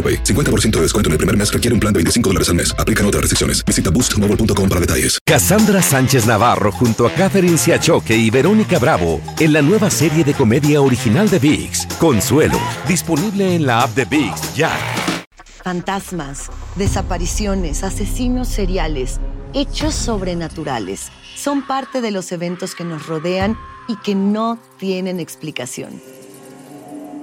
AroPay. 50% de descuento en el primer mes requiere un plan de 25 dólares al mes. Aplican otras restricciones. Visita boostmobile.com para detalles. Cassandra Sánchez Navarro junto a Catherine Siachoque y Verónica Bravo en la nueva serie de comedia original de VIX, Consuelo, disponible en la app de VIX ya. Fantasmas, desapariciones, asesinos seriales, hechos sobrenaturales son parte de los eventos que nos rodean y que no tienen explicación.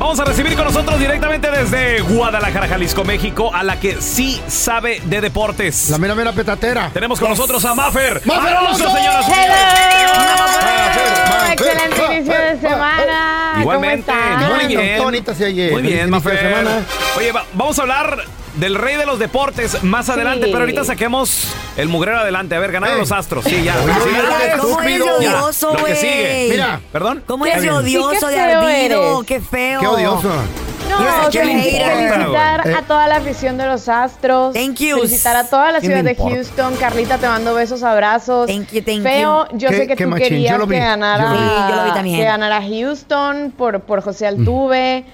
Vamos a recibir con nosotros directamente desde Guadalajara, Jalisco, México, a la que sí sabe de deportes. La mera mera petatera. Tenemos con nosotros a Maffer. ¡Maffer Alonso! señoras y Hello. Excelente inicio de semana. Igualmente, ¿Cómo están? muy bien. Muy bien, Maffer. semana. Oye, va- vamos a hablar del rey de los deportes más adelante, pero ahorita saquemos el mugrero adelante. A ver, ganaron los astros. Sí, ya. ¿Cómo eres odioso, lo que güey? sigue. Mira. ¿Perdón? ¿Cómo Qué eres odioso, de feo ardido? eres. Qué feo. Qué odioso. No, such a felicitar Eh. a toda la afición de los Astros. Thank you. Felicitar a toda la ¿Quién ciudad de? Houston. Carlita, te mando besos, abrazos. Thank you, thank Feo, yo sé que tú querías lo que ganara, lo lo que ganara Houston por, por José Altuve.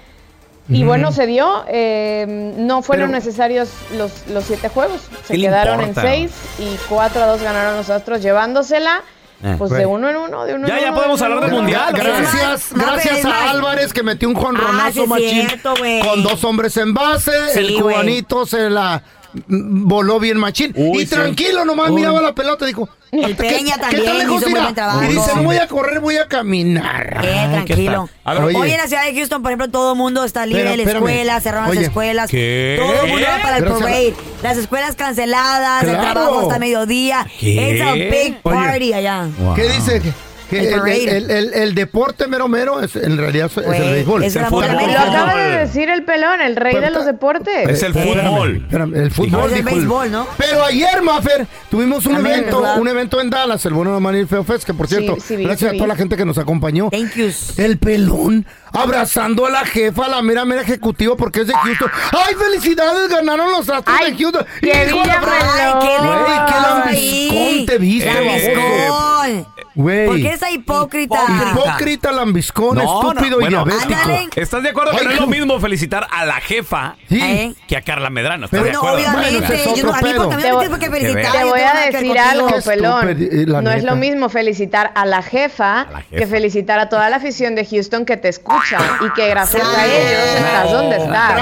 Y bueno, se dio. eh, no fueron Pero- necesarios los, los siete juegos. Se ¿Qué le quedaron importa? en seis y 4 a 2 ganaron los Astros, llevándosela. Eh. Pues de uno en uno, de uno Ya, en ya uno. podemos de uno hablar uno. mundial. Gracias, gracias a. Álvarez que metió un Ah, sí jonronazo es machín cierto, con dos hombres en base. Sí, el cubanito se la voló bien machín. Uy, y sí. tranquilo, nomás Uy. miraba la pelota, dijo. El "¿Qué- Peña qué también tan lejos hizo muy irá?" buen trabajo. Y dice, no voy a correr, voy a caminar. Eh, Ay, ¿qué tranquilo. tal? A ver, oye. Hoy en la ciudad de Houston, por ejemplo, todo el mundo está libre de la escuela, cerraron Oye. las escuelas. ¿Qué? Todo el mundo va para el parade. Las escuelas canceladas, el Claro. trabajo hasta mediodía. ¿Qué? It's a big Oye. party allá. ¿Qué dice? El el, el- el- el deporte mero mero es, en realidad es, es Güey, el béisbol. es el fútbol. Lo acaba de decir el pelón, el rey Pero de los deportes. Es el fútbol. Espérame, el fútbol. No, es el béisbol, ¿no? Pero ayer, Maffer, tuvimos un También, evento, ¿verdad? un evento en Dallas, el bueno de Manil Feo Fest, que por Sí, cierto, sí vi, gracias sí a toda la gente que nos acompañó. Thank you. El pelón abrazando a la jefa, la mera mera ejecutiva, porque es de Houston. ¡Ay, felicidades! Ganaron los Astros Ay, de Houston. qué ¡Hijo de Villa fre- Ay, qué lambiscón te viste, Lambiscón. Güey. ¿Por qué esa hipócrita? Hipócrita, lambiscón, No, no, estúpido bueno. y diabético. Ándale. ¿Estás de acuerdo que no es lo mismo felicitar a la jefa Sí. ¿Eh? que a Carla Medrano? ¿Estás Pero de No, acuerdo? Bueno, obviamente. ese es yo no, otro a mí porque a mí Te no voy- me tienes por qué de felicitar. veras. Te yo voy tengo a nada que ver decir contigo. algo, Qué pelón. estúpido, eh, la No es neta. lo mismo felicitar a la jefa, la jefa. que felicitar a toda la afición de Houston que te escucha y que gracias a ellos estás donde estás.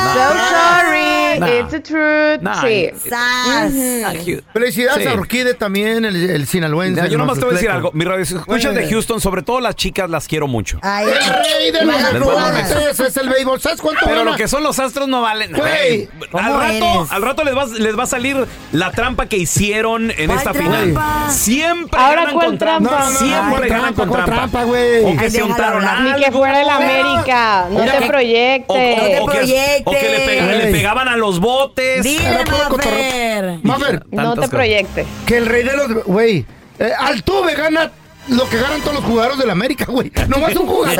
So sorry, it's the truth. No. Sí. Sas. Felicidades Sí. a Orquídea también, el, el sinaloense. Mira, yo nomás te voy a decir algo. Mi radio escuchas de. Houston, sobre todo las chicas, las quiero mucho. Ay, El rey de deportes besos. es el béisbol. ¿Sabes cuánto Pero lo que son los astros no valen. Güey, Güey, ¿cómo al rato, al rato les va, les va a salir la trampa que hicieron en ¿Cuál esta final. Siempre Ahora, ganan ¿cuál con trampa. Siempre ganan con trampa, güey. O que se untaron. Ni que fuera el América. No te proyectes. No te proyectes. o que le, pegaban a los botes. Dile, Mafer. No te proyectes. que el rey de los... Güey, eh, Altuve gana lo que ganan todos los jugadores de la América, güey. Nomás un jugador.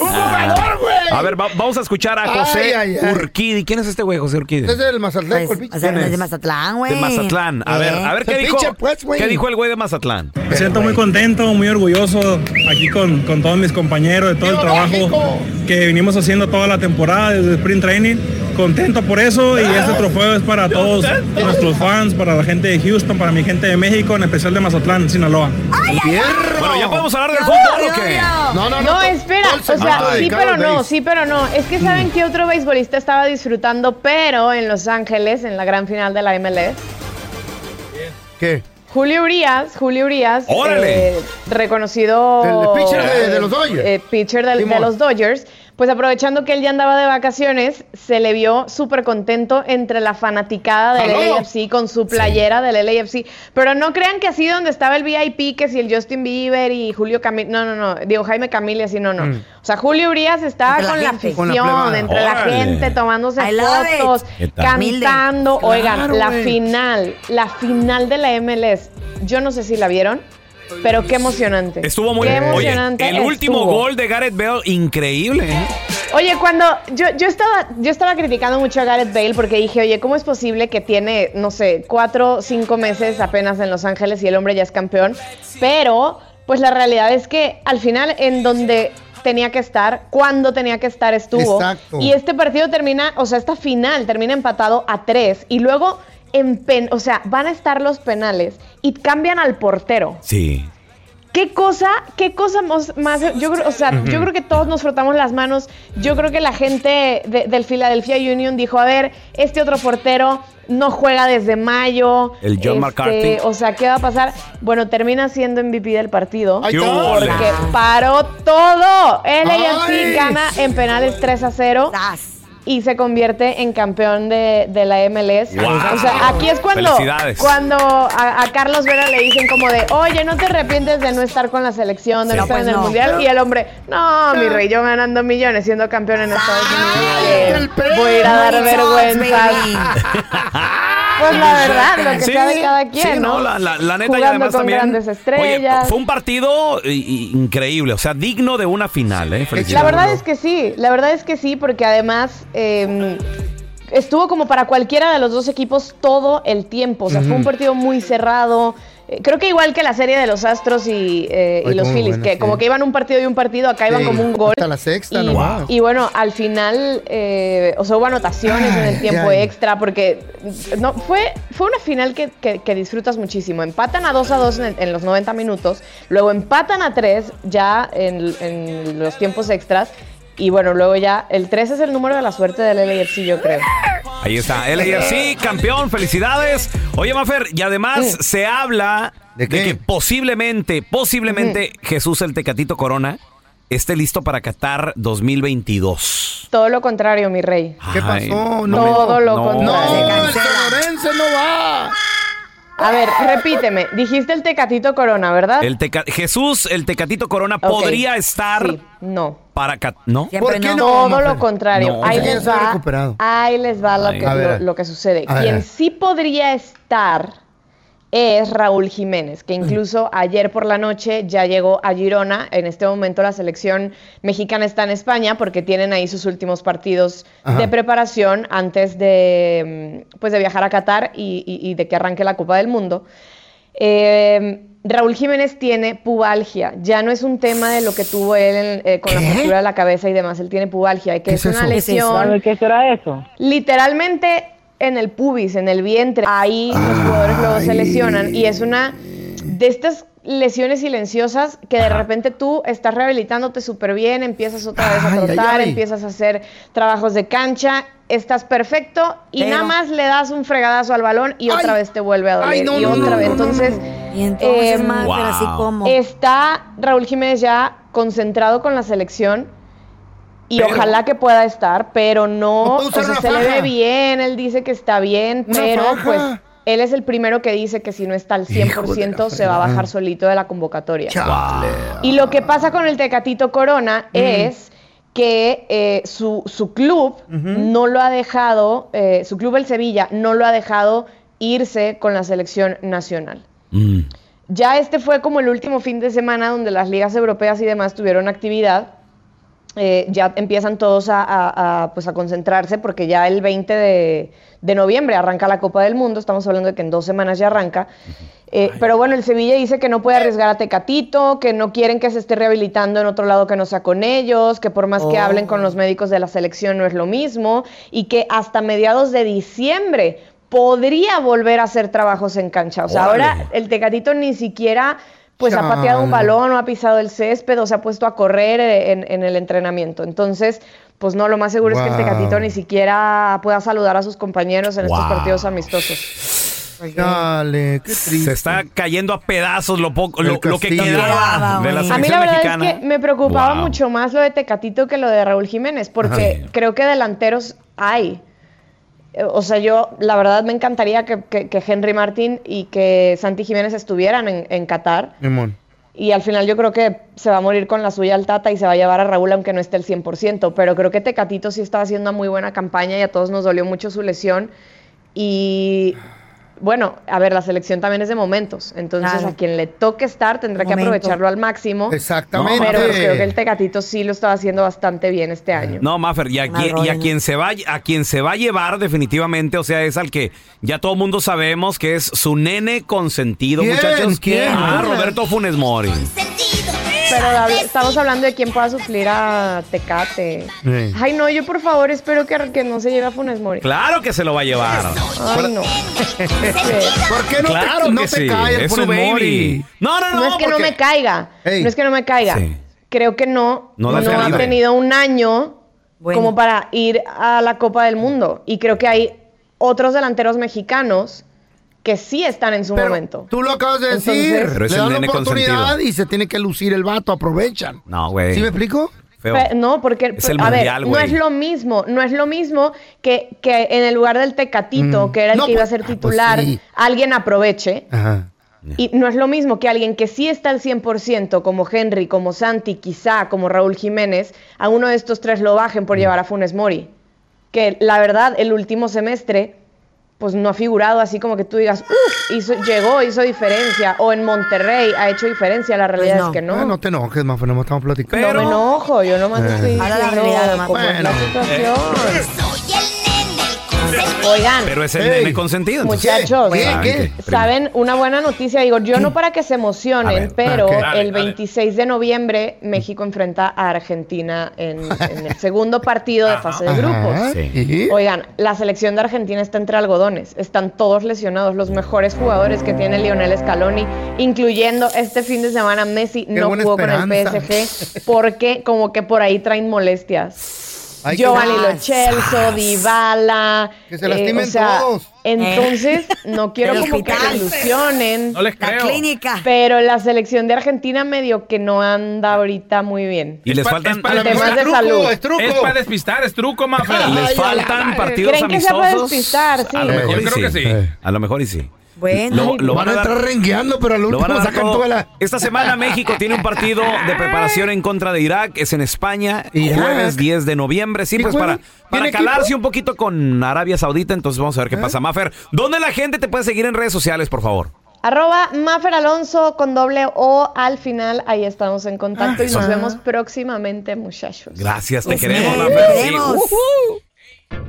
Un jugador, güey. A ver, va- vamos a escuchar a José Ay, ay, ay. Urquidi. ¿Quién es este güey, José Urquidi? Es el Mazatleco, el Pues, pinche. o sea, ¿Quién es de Mazatlán, güey. De Mazatlán. A ver, Eh. a ver qué dijo. pitcher, pues, güey. ¿Qué dijo el güey de Mazatlán? Me siento muy contento, muy orgulloso aquí con, con todos mis compañeros de todo el ¡Viva trabajo que vinimos haciendo toda la temporada desde Sprint Training. Contento por eso y este trofeo es para todos nuestros fans, para la gente de Houston, para mi gente de México, en especial de Mazatlán, Sinaloa. Bueno, ¿ya podemos hablar del fútbol o qué? No, no, no. No, to- espera, o sea, sí pero no, sí pero no. Es que saben que otro beisbolista estaba disfrutando, pero en Los Ángeles, en la gran final de la MLS. ¿Qué? Julio Urias, Julio Urias, ¡Órale! eh, reconocido El pitcher de- de los Dodgers. eh, pitcher de, los Dodgers, pues aprovechando que él ya andaba de vacaciones, se le vio súper contento entre la fanaticada del ¡Aló! LAFC con su playera del LAFC. Pero no crean que así donde estaba el VIP, que si el Justin Bieber y Julio Camil, no, no, no, digo Jaime Camil y así, no, no. O sea, Julio Urias estaba Entre con la, gente. Con la afición, entre la gente, tomándose fotos, cantando. Oigan, la final, la final de la MLS, yo no sé si la vieron, pero qué emocionante. Estuvo muy Qué Oye, emocionante el último estuvo. gol de Gareth Bale, increíble. ¿eh? Oye, cuando yo, yo estaba yo estaba criticando mucho a Gareth Bale porque dije, oye, ¿cómo es posible que tiene, no sé, cuatro, cinco meses apenas en Los Ángeles y el hombre ya es campeón? Pero, pues la realidad es que al final en donde tenía que estar, cuando tenía que estar estuvo. Exacto. Y este partido termina, o sea, esta final termina empatado a tres y luego en pen, o sea, van a estar los penales y cambian al portero. Sí. ¿Qué cosa, qué cosa más, más- yo creo, o sea, yo creo que todos nos frotamos las manos. Yo creo que la gente de- del Philadelphia Union dijo, a ver, este otro portero no juega desde mayo. El John McCarthy. O sea, ¿qué va a pasar? Bueno, termina siendo MVP del partido. Ahí ¡Qué está. ole! Porque paró todo. El Ay. Gana en penales 3 a 0 Sas. Y se convierte en campeón de, de la MLS. Wow. O sea, aquí es cuando, cuando a, a Carlos Vera le dicen como de, oye, no te arrepientes de no estar con la selección, de Sí. no estar Pues en el no. mundial. Y el hombre, no, mi rey, yo ganando millones, siendo campeón en Estados Unidos. Voy a ir a dar vergüenza. Pues la verdad, lo que Sí, sea de cada quien, sí, ¿no? La, la- la neta y Jugando además con también. grandes Oye, estrellas. fue un partido i- increíble, o sea, digno de una final, ¿eh? La verdad es que sí, la verdad es que sí, porque además eh, estuvo como para cualquiera de los dos equipos todo el tiempo. O sea, fue un partido muy cerrado. Eh, Creo que igual que la serie de los Astros y, eh, y los Phillies, que sí. como que iban un partido y un partido, acá iban como un gol. hasta la sexta y, nomás. y bueno, al final, eh, o sea, hubo anotaciones en el tiempo extra, porque no fue, fue una final que, que- que disfrutas muchísimo. Empatan a 2 a 2 en, el- en los 90 minutos, luego empatan a 3 ya en, en los tiempos extras. Y bueno, luego ya, el 3 es el número de la suerte del LAFC, yo creo. Ahí está, LAFC, campeón, felicidades. Oye, Mafer, y además se habla ¿De que posiblemente, posiblemente Jesús el Tecatito Corona esté listo para Qatar 2022. Todo lo contrario, mi rey. ¿Qué Ay, pasó? No, Todo lo no. contrario. No, el sonorense no va. A ver, repíteme. Dijiste el Tecatito Corona, ¿verdad? El Teca- Jesús el Tecatito Corona podría estar Sí, no. para Cat- ¿No? ¿Por qué no. Todo lo contrario. No. Ahí les va. recuperado. Ahí les va lo que, A lo, que sucede. Quien sí podría estar es Raúl Jiménez, que incluso ayer por la noche ya llegó a Girona. En este momento la selección mexicana está en España porque tienen ahí sus últimos partidos Ajá. de preparación antes de, mm, pues de viajar a Qatar y, y- y de que arranque la Copa del Mundo. Eh, Raúl Jiménez tiene pubalgia. Ya no es un tema de lo que tuvo él en- eh, con la fractura de la cabeza y demás. Él tiene pubalgia, que ¿Qué es, es una lesión. ¿Qué será eso? Literalmente en el pubis, en el vientre. Ahí los jugadores luego se lesionan y es una de estas lesiones silenciosas que de repente tú estás rehabilitándote súper bien, empiezas otra vez a ay, trotar, ay. empiezas a hacer trabajos de cancha, estás perfecto y Pero- nada más le das un fregadazo al balón y otra Ay. vez te vuelve a doler Ay, no, y otra no, vez. no, no, no, Entonces, Y entonces, más, pero así wow. como. Está Raúl Jiménez ya concentrado con la selección y Pero- ojalá que pueda estar, pero no, o sea, se le ve bien, él dice que está bien, Una pero faja. pues él es el primero que dice que si no está al Hijo de la 100% se va a bajar solito de la convocatoria. Chale. Y lo que pasa con el Tecatito Corona es que eh, su, su club no lo ha dejado, eh, su club el Sevilla no lo ha dejado irse con la selección nacional. Ya este fue como el último fin de semana donde las ligas europeas y demás tuvieron actividad. Eh, ya empiezan todos a, a- a, pues a concentrarse porque ya el 20 de, de noviembre arranca la Copa del Mundo, estamos hablando de que en dos semanas ya arranca. Eh, pero bueno, el Sevilla dice que no puede arriesgar a Tecatito, que no quieren que se esté rehabilitando en otro lado que no sea con ellos, que por más que Oh. hablen con los médicos de la selección no es lo mismo, y que hasta mediados de diciembre podría volver a hacer trabajos en cancha. O sea, Órale. ahora el Tecatito ni siquiera pues ha pateado un balón o ha pisado el césped o se ha puesto a correr eh, en, en el entrenamiento. Entonces, pues no, lo más seguro es que el. Tecatito ni siquiera pueda saludar a sus compañeros en estos partidos amistosos. Dale, qué triste. Se está cayendo a pedazos lo poco, lo, lo que quedaba de la A mí selección la verdad mexicana. es que me preocupaba Wow. mucho más lo de Tecatito que lo de Raúl Jiménez, porque creo que delanteros hay. O sea, yo la verdad me encantaría que, que- que Henry Martín y que Santi Jiménez estuvieran en, en Qatar. Y al final yo creo que se va a morir con la suya al Tata y se va a llevar a Raúl aunque no esté el 100%. Pero creo que Tecatito sí estaba haciendo una muy buena campaña y a todos nos dolió mucho su lesión. Y bueno, a ver, la selección también es de momentos. Entonces Claro. a quien le toque estar tendrá que aprovecharlo al máximo. Exactamente. Pero creo que el Tecatito sí lo estaba haciendo bastante bien este año. No, Maffer, y a, quien- y a rollo. quien se va a quien se va a llevar definitivamente, o sea, es al que ya todo el mundo sabemos que es su nene consentido, ¿Quién? muchachos. ¿Quién? Ah, Roberto Funes Mori. Pero estamos hablando de quién pueda suplir a Tecate. Sí. Ay, no, yo por favor espero que, que no se lleve a Funes Mori. Claro que se lo va a llevar. Ay, no. ¿Por qué no Claro te, no te sí, cae el Funes. Mori? No, no, no. No es que no me caiga. Ey. No es que no me caiga. Sí. Creo que no. No No, ha tenido un año como para ir a la Copa del Mundo. Y creo que hay otros delanteros mexicanos que sí están en su momento. Tú lo acabas de Entonces- decir. Pero es Le dan la oportunidad consentido. y se tiene que lucir el vato, aprovechan. No, güey. ¿Sí me explico? Feo. No, porque Es el a ver, no es lo mismo, no es lo mismo que, que en el lugar del Tecatito, Mm. que era el No, que iba a pues- ser ah, pues titular, sí. alguien aproveche. Ajá. Y no es lo mismo que alguien que sí está al 100%, como Henry, como Santi, quizá, como Raúl Jiménez, a uno de estos tres lo bajen Mm. por llevar a Funes Mori. Que la verdad, el último semestre, pues no ha figurado así como que tú digas, uff, hizo, llegó, hizo diferencia, o en Monterrey ha hecho diferencia, la realidad es que no. Ah, no te enojes, más no estamos platicando. No me enojo, yo nomás Eh. estoy Ahora la diciendo realidad, cómo es la Bueno. situación. Oigan, Pero es el nene consentido. entonces. muchachos, ¿Qué? Saben ¿Qué? que- ¿saben? Una buena noticia, digo, yo no para que se emocionen, ver. pero el 26 de noviembre México enfrenta a Argentina en, en el segundo partido de fase de grupos. Ajá. Sí. ¿Y? Oigan, la selección de Argentina está entre algodones. Están todos lesionados, los mejores jugadores que tiene Lionel Scaloni, incluyendo este fin de semana Messi no buena jugó con el esperanza. PSG porque como que por ahí traen molestias. Ay, Giovanni Lo Celso, Dybala, Que se eh, lastimen o sea, todos. entonces no quiero como que se ilusionen, No les La creo. clínica. pero la selección de Argentina medio que no anda ahorita muy bien. Y les faltan, es para Temas de truco, salud. es truco. Es para despistar, es truco, Mafer. les faltan ay, ay. partidos ¿Creen que se puede amistosos. despistar? Sí. A lo Eh, mejor yo creo sí. que sí. Eh. A lo mejor y sí. Bueno. Lo, lo Van a dar- entrar rengueando, pero al último dar sacan todo. toda la... Esta semana México tiene un partido de preparación en contra de Irak. Es en España, Irak. jueves 10 de noviembre. Sí, ¿Y pues para, para ¿Tiene calarse equipo? un poquito con Arabia Saudita. Entonces vamos a ver qué pasa. Mafer, ¿dónde la gente te puede seguir en redes sociales, por favor? Arroba Mafer Alonso con doble O al final. Ahí estamos en contacto y nos Ah. vemos próximamente, muchachos. Gracias, te Pues queremos, Mafer. Sí. queremos.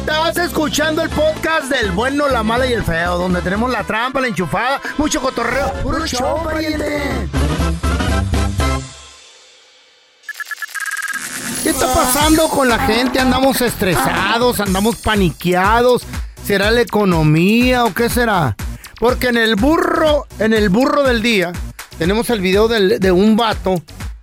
Estás escuchando el podcast del bueno, la mala y el feo, donde tenemos la trampa, la enchufada, mucho cotorreo. ¡Puro show, pariente! ¿Qué está pasando con la gente? Andamos estresados, andamos paniqueados. ¿Será la economía o qué será? Porque en el burro, en el burro del día, tenemos el video del- de un vato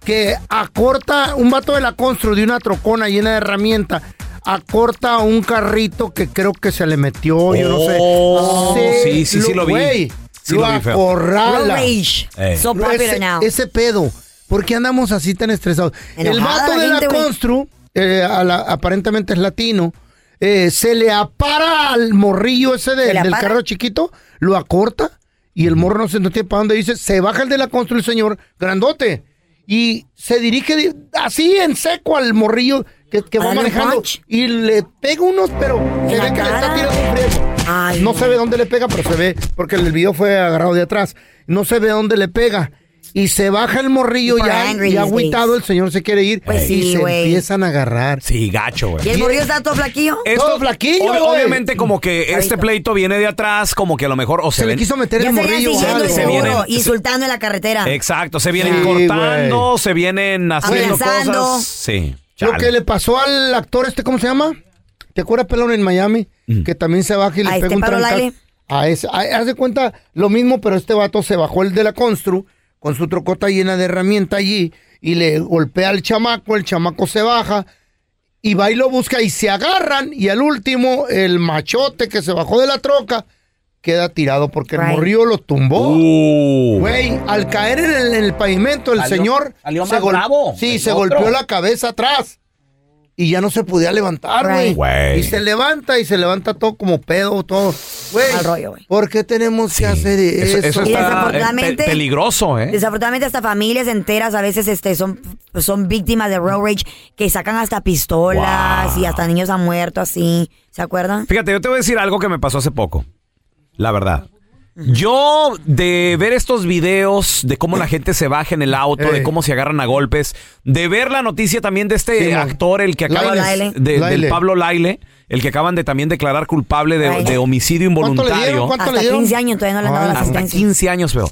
que acorta, un vato de la constru de una trocona llena de herramientas, acorta un carrito que creo que se le metió, yo no sé. Oh, Se- sí, sí, sí lo vi. güey, Sí lo lo vi, feo. acorrala. Rage. Eh. So ese, now. ese pedo. ¿Por qué andamos así tan estresados? el vato la de la constru, eh, a la- aparentemente es latino, eh, se le apara al morrillo ese de- ¿Se le del carro chiquito, lo acorta y el morro no se no tiene para dónde dice, se baja el de la constru el señor, grandote, y se dirige di- así en seco al morrillo que, que va manejando y le pega unos, pero se ve que le está tirando un friego. Ay, No no. se ve dónde le pega, pero se ve, porque el video fue agarrado de atrás. No se ve dónde le pega. Y se baja el morrillo People ya, angry ya these agüitado, days. el señor se quiere ir. Pues y sí, se güey. empiezan a agarrar. Sí, gacho, güey. ¿Y el morrillo está todo flaquillo? Todo flaquillo, ob- güey. Obviamente como que este pleito viene de atrás, como que a lo mejor o se, Se le ven- quiso meter Ya el se morrillo. siguiendo algo. se seguro, vienen- insultando en la carretera. Exacto, se vienen Sí, cortando, se vienen haciendo Amenazando. cosas. Sí. Lo chale. que le pasó al actor este, ¿cómo se llama? ¿Te acuerdas, pelón, en Miami? Que también se baja y le ¿A pega este un Pablo trancazo. Laile? A ese. a- haz de cuenta lo mismo, pero este vato se bajó el de la constru con su trocota llena de herramienta allí y le golpea al chamaco, el chamaco se baja y va y lo busca y se agarran y al último el machote que se bajó de la troca queda tirado porque el Right. morrillo lo tumbó. Uh. Güey, al caer en el, en el pavimento, el Salió- señor salió se bravo, Sí, el se golpeó la cabeza atrás. Y ya no se podía levantar, güey. Right. Y se levanta y se levanta todo como pedo, todo. Güey, Mal rollo, güey. ¿por qué tenemos que hacer Eso, eso? eso Y está eh, desafortunadamente- pe- peligroso, ¿eh? Desafortunadamente hasta familias enteras a veces este, son, son víctimas de road rage que sacan hasta pistolas y hasta niños han muerto así. ¿Se acuerdan? Fíjate, yo te voy a decir algo que me pasó hace poco. La verdad. Yo, de ver estos videos de cómo la gente se baja en el auto, de Eh. cómo se agarran a golpes, de ver la noticia también de este Sí, actor, el que acaba Laile. de, de- Laile. del Pablo Laile, el que acaban de también declarar culpable de, Laile. de homicidio ¿Cuánto le dieron? involuntario. ¿Cuánto Hasta le dieron? 15 años todavía no le han dado la Hasta asistencia. 15 años, feo.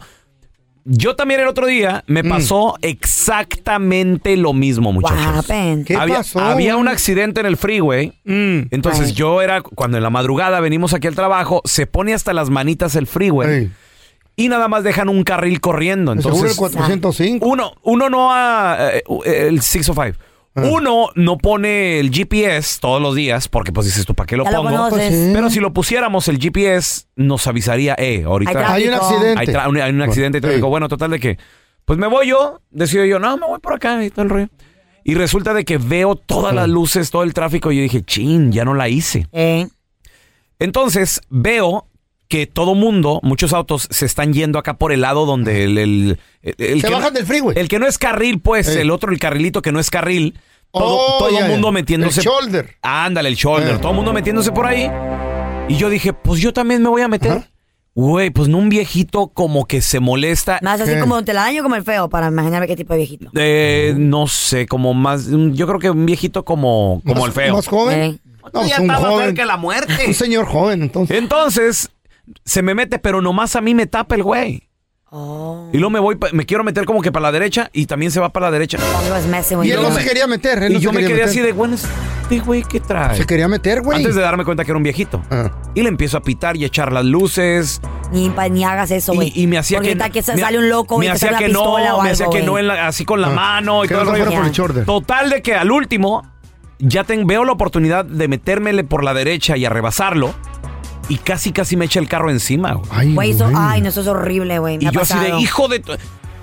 Yo también el otro día me Mm. pasó exactamente lo mismo, muchachos. ¿Qué había, pasó? había un accidente en el freeway. Mm. Entonces Right. yo era, cuando en la madrugada venimos aquí al trabajo, se pone hasta las manitas el freeway y nada más dejan un carril corriendo. seguro el Entonces, 405. uno, uno no ha, eh, el 605. Ah. Uno no pone el GPS todos los días porque pues dices tú, ¿para qué lo Ya lo pongo? conoces. Pues sí. Pero si lo pusiéramos, el GPS nos avisaría, eh, ahorita Hay Hay un accidente. hay, tra- un, hay un accidente y Ey. tráfico. Bueno, total de que, pues me voy yo, decido yo, no, me voy por acá y todo el rollo. Y resulta de que veo todas las luces, todo el tráfico y yo dije, chin, ya no la hice. Eh, Entonces veo que todo mundo, muchos autos se están yendo acá por el lado donde el... el, el- el Se que bajan no, del freeway. El que no es carril, pues, el otro, el carrilito que no es carril. Todo, Oh, todo ya, el mundo ya. metiéndose... El shoulder. Ándale, el shoulder. Eh. Todo el mundo metiéndose por ahí. Y yo dije, pues yo también me voy a meter. Ajá. Güey, pues no un viejito como que se molesta. más así ¿Qué? como te la daño como el feo para imaginarme qué tipo de viejito. Eh, no sé, como más... Yo creo que un viejito como, como el feo. ¿Más joven? Eh. No, pues un joven. la muerte. Un señor joven, entonces. Entonces, se me mete, pero nomás a mí me tapa el güey. Oh. Y luego me voy, pa- me quiero meter como que para la derecha y también se va para la derecha. Y él no se quería meter. él Y no yo me quería quedé meter. así de, bueno, este güey, ¿qué trae? Se quería meter, güey. Antes de darme cuenta que era un viejito. Ah. Y le empiezo a pitar y a echar las luces. Ni, pa- ni hagas eso, güey. Y, y me hacía Porque que. ahorita que se me- sale un loco, Me güey, hacía que una pistola no, o me hacía que no, güey. en la- así con la Ah, mano y que todo no el se rollo. fuera por el shoulder. Total de que al último ya ten- veo la oportunidad de metérmele por la derecha y a rebasarlo. Y casi, casi me echa el carro encima. güey. Ay, Güey, eso, güey. ay, no, eso es horrible, güey. me Y ha yo así de, pasado. hijo de... tu-".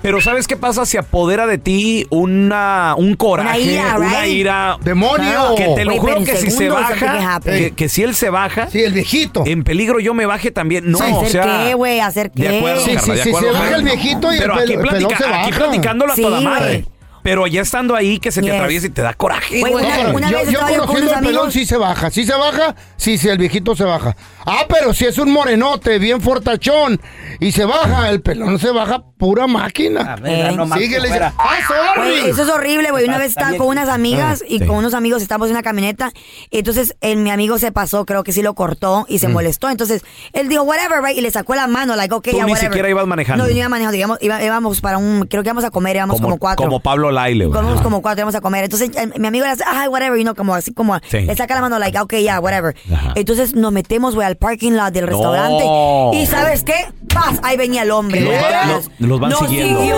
Pero ¿sabes qué pasa? Se apodera de ti una, un coraje, Una ira, una right? ira... ¡Demonio! Que te lo Wait, juro que si se baja, que, que si él se baja, Sí, el viejito. en peligro yo me baje también. No, ¿Hacer o sea... qué, güey? ¿Hacer qué? De acuerdo, Sí, Carla, sí, de sí, acuerdo, se baja el viejito y el pero pelo- aquí, el pelón platica- se aquí baja. platicándolo a Sí, toda madre. güey. Pero ya estando ahí, que se te Yes. atraviesa y te da coraje, Güey, güey. una- No, una yo, vez yo estaba yo con conociendo unos al pelón amigos- sí se baja. Sí se baja, sí, sí, el viejito se baja. Ah, pero si es un morenote bien fortachón y se baja, el pelón se baja pura máquina. ver, no más Síguele, dice, fuera. ¡Ah, sorry! Güey, eso es horrible, güey. Una vez estaba con unas amigas y Ah, con sí. unos amigos estábamos en una camioneta. Y entonces el, mi amigo se pasó, creo que sí lo cortó y se Mm. molestó. Entonces él dijo, whatever, right? Y le sacó la mano, like, okay, Tú ya, ni whatever. siquiera ibas manejando. No, yo no iba manejando. Íbamos, iba- íbamos para un, creo que íbamos a comer, íbamos como, cuatro. Como Pablo Laile, güey. Comimos como cuatro, íbamos a comer. Entonces el- mi amigo le hace, ay, whatever, y no, como así como, Sí. le saca la mano, like, okay, ya, whatever. Ajá. Entonces nos metemos, güey, al parking lot del restaurante. No. Y ¿sabes qué? Paz, ahí venía el hombre. Los güey. van- los- los van Nos siguiendo. siguió,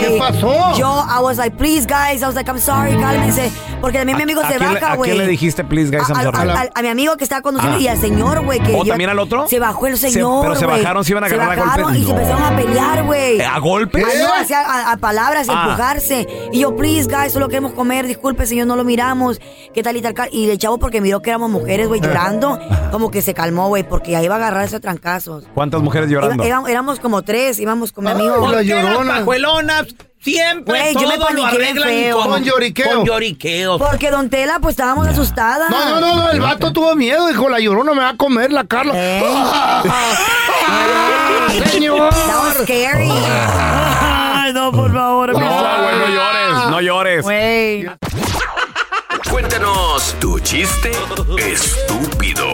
¿Qué pasó? Yo, I was like, please, guys. I was like, I'm sorry, cálmense. Porque también mi amigo ¿A se quién le- baja, ¿A güey. quién le dijiste, please, guys, A, I'm al- sorry? al- al- a mi amigo que estaba conduciendo Ah. y al señor, güey. que ¿O yo- también al otro? Se bajó el Se- señor. pero se güey. bajaron, se iban a agarrar a bajaron golpes. Y se No. empezaron a pelear, güey. ¿A golpes? Ah, no, a, a- a palabras, a Ah. empujarse. Y yo, please, guys, solo queremos comer. Disculpe, señor, no lo miramos. ¿Qué tal y tal? Y el chavo, porque miró que éramos mujeres, güey, llorando, como que se calmó, güey, porque ahí iba a agarrarse a trancazos. ¿Cuántas mujeres llorando? Iba- iba- éramos como tres, íbamos con mi amigo. Ay, la llorona. pajuelonas siempre Güey, yo me todo lo arreglan feo. con, Con lloriqueo. Con lloriqueos. Porque Don Tela, pues estábamos asustadas. No, no, no, no, el vato tuvo miedo, dijo, la llorona me va a comer la Carla. ¿Eh? ¡Señor! That was scary. Ay, no, por favor. No, no llores. Güey. Cuéntanos tu chiste estúpido.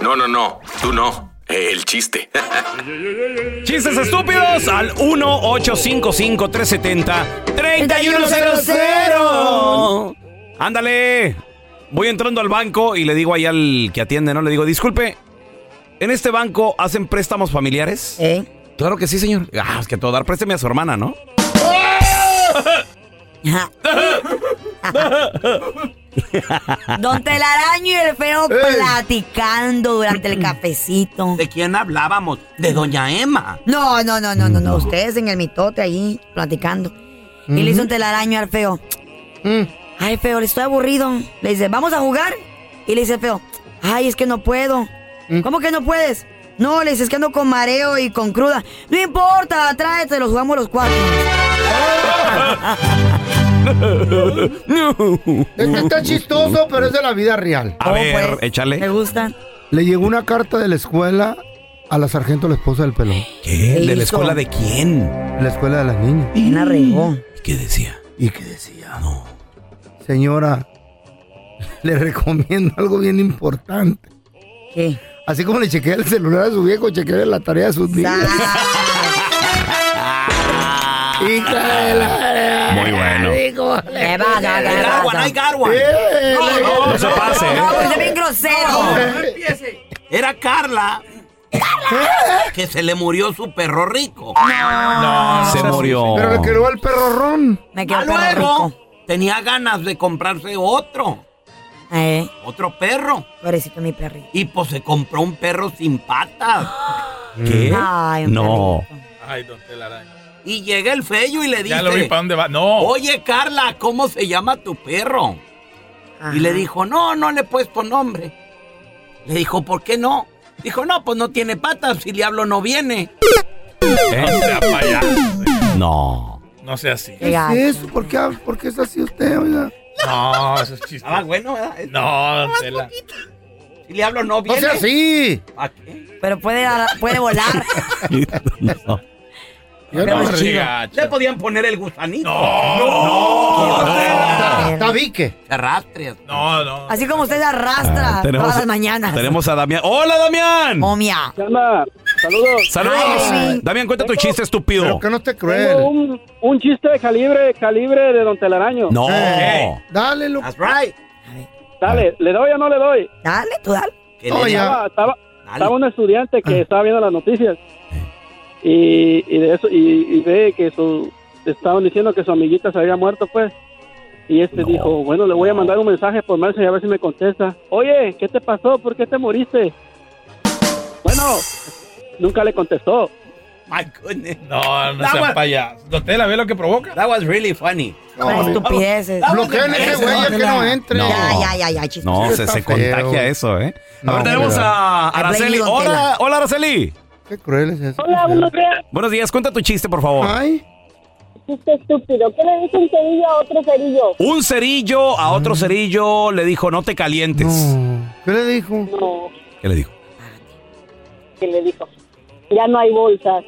No, no, no, tú no. El chiste. Chistes estúpidos al 1-855-370-3100. Ándale. Voy entrando al banco y le digo ahí al que atiende, ¿no? Le digo, disculpe, ¿en este banco hacen préstamos familiares? ¿Eh? Claro que sí, señor. Ah, es que todo dar préstame a su hermana, ¿no? Don Telaraño y el feo platicando durante el cafecito. ¿De quién hablábamos? De Doña Emma. No, no, no, no, no, no. Ustedes en el mitote ahí platicando. Y le hizo un telaraño al feo. Ay, feo, le estoy aburrido. Le dice, ¿vamos a jugar? Y le dice el feo, ay, es que no puedo. ¿Cómo que no puedes? No, le dice, es que ando con mareo y con cruda. No importa, tráete, los jugamos los cuatro. Este está chistoso, pero es de la vida real. A ver, échale. ¿Te gusta? Le llegó una carta de la escuela a la sargento, la esposa del pelón. ¿Qué? ¿De la hizo? escuela de quién? La escuela de las niñas. ¿Quién la regó? ¿Qué decía? ¿Y qué decía? No. Señora, le recomiendo algo bien importante. ¿Qué? Así como le chequeé el celular a su viejo, chequeé la tarea de sus niños. Hija de la- Muy bueno. Digo, ¿Qué pasa? ¿Qué Hay garwa, no hay eh, No, no se pase, ¿eh? No, pues es bien grosero. Era Carla. Que se le murió su perro rico. Se murió. Pero le quedó al perro ron. Me Ah, perro luego tenía ganas de comprarse otro. Eh, Otro perro. pobrecito mi perrito. Y pues se compró un perro sin patas. ¿Qué? Ay, un No. Ay, don Telaraño. Y llega el feyo y le dice... Ya lo vi para dónde va. No. Oye, Carla, ¿cómo se llama tu perro? Y le dijo, no, no le he puesto nombre. Le dijo, ¿por qué no? Dijo, no, pues no tiene patas, si le hablo no viene. ¿Eh? No sea payaso. No. No sea así. ¿Qué es eso? ¿Por qué, ¿Por qué es así usted, oiga? No, eso es chiste. Ah, bueno, ¿verdad? No, don Tela. Si le hablo no No viene. sea así. ¿A qué? Pero puede, puede volar. No. Yo no-. Le podían poner el gusanito. Está Vique. Se arrastre. No, no. Así como usted arrastra todas las mañanas. tenemos a Damián. ¡Hola, Damián! Momia. Saludos. ¡Saludos! Ay, Damián, cuenta tu chiste estúpido. Pero que no esté Tengo cruel. un, un chiste de calibre, calibre de Don Telaraño. No. Eh, Dale, loco. That's right. Dale, ¿le doy o no le doy? Dale, tú dale. No, ya. Estaba, estaba, Dale. estaba un estudiante que Ah. estaba viendo las noticias y, y de eso y, y ve que su estaban diciendo que su amiguita se había muerto pues y este dijo bueno le voy a mandar un mensaje por Messenger a ver si me contesta oye qué te pasó por qué te moriste Bueno, nunca le contestó. My goodness. No, no That sea was- payaso. ¿Usted la ve lo que provoca? That was really funny. Ay, estupideces. Bloqueen ese güey, ya que no entre. No. Ya, ya, ya, ya, chistoso. No, se, se contagia eso, ¿eh? A No, ver, tenemos a Araceli. Hola, hola, Araceli. Qué cruel es eso. Hola, buenos días. Buenos días, cuenta tu chiste, por favor. Ay, Chiste estúpido. ¿Qué le dice un cerillo a otro cerillo? Un cerillo a otro cerillo le dijo, no te calientes. no. ¿Qué le dijo? No, ¿Qué le dijo? que le dijo. Ya no hay bolsas.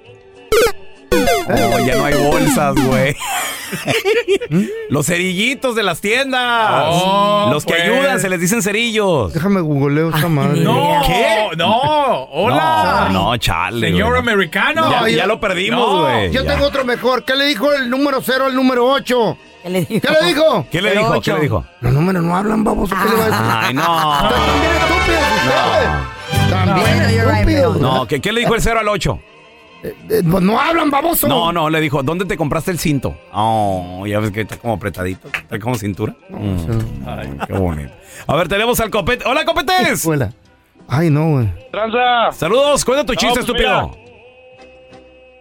Oh, ya no hay bolsas, güey. Los cerillitos de las tiendas. Oh, Los que pues. ayudan, se les dicen cerillos. Déjame googleo esta madre. No, ¿Qué? no, hola. No, no, chale. Señor güey. americano. Ya, No, ya ya- lo perdimos, No, güey. Yo Ya. tengo otro mejor. ¿Qué le dijo el número 0 al número 8? ¿Qué le dijo? ¿Qué le dijo? ¿Qué le dijo? ¿Qué le dijo? Los números no hablan, baboso. ¿Qué le va a decir? Ay, no. Están bien estúpidos ustedes. También. No, ¿qué, qué le dijo el 0 al 8? Eh, eh, pues no hablan, baboso. No, no, le dijo, ¿dónde te compraste el cinto? Oh, ya ves que está como apretadito, está como cintura. Mm. Ay, qué bonito. A ver, tenemos al copete. ¡Hola, copetes! Escuela. Ay, no, güey. Tranza, Saludos, cuenta tu No, chiste, pues estúpido.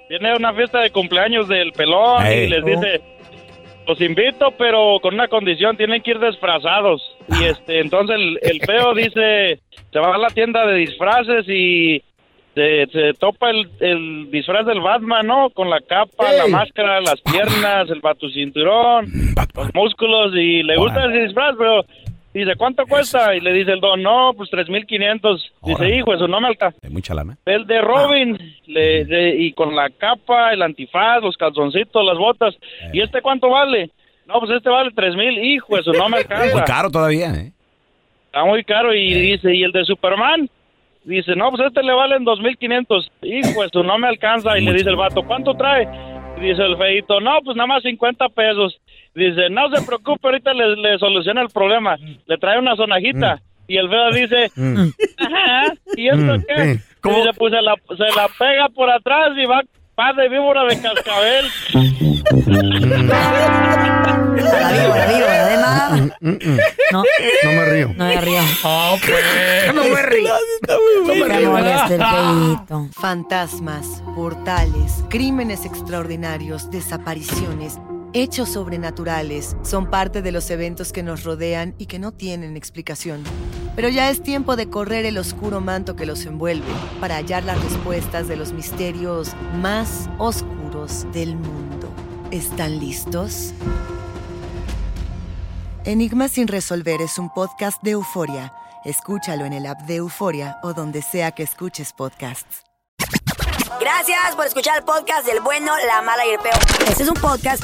viene una fiesta de cumpleaños del pelón Ey. y les dice, los invito, pero con una condición, tienen que ir disfrazados. Y este, entonces el, el feo dice, se va a la tienda de disfraces y se, se topa el, el disfraz del Batman, ¿no? Con la capa, la máscara, las piernas, el batucinturón, los músculos y le gusta ese disfraz, pero dice, ¿cuánto cuesta? Y le dice el don, no, pues 3.500. Dice, hijo, eso no me alcanza. Hay mucha lana. El de Robin, le- le- y con la capa, el antifaz, los calzoncitos, las botas. ¿Y este cuánto vale? No, pues este vale tres mil, hijo, eso no me Muy alcanza. caro todavía, ¿eh? Está muy caro. Y dice, ¿y el de Superman? Dice, no, pues este le valen dos mil quinientos. Hijo, eso no me alcanza. Y le dice el vato, ¿cuánto trae? Y dice el feito, no, pues nada más 50 pesos. Dice, no se preocupe, ahorita le, le soluciona el problema. Le trae una sonajita. Y el feo dice, ajá, ¿y esto Mm, qué? Y dice, pues se la, se la pega por atrás y va paz de víbora de cascabel. La víbora, víbora, de nada. Mm, mm. No, No me río. no me río. Oh, pues. No me río. Molesta el feíto. Fantasmas, portales, crímenes extraordinarios, desapariciones, hechos sobrenaturales son parte de los eventos que nos rodean y que no tienen explicación. Pero ya es tiempo de correr el oscuro manto que los envuelve para hallar las respuestas de los misterios más oscuros del mundo. ¿Están listos? Enigma sin resolver es un podcast de euforia. Escúchalo en el app de Euforia o donde sea que escuches podcasts. Gracias por escuchar el podcast del bueno, la mala y el peor. Este es un podcast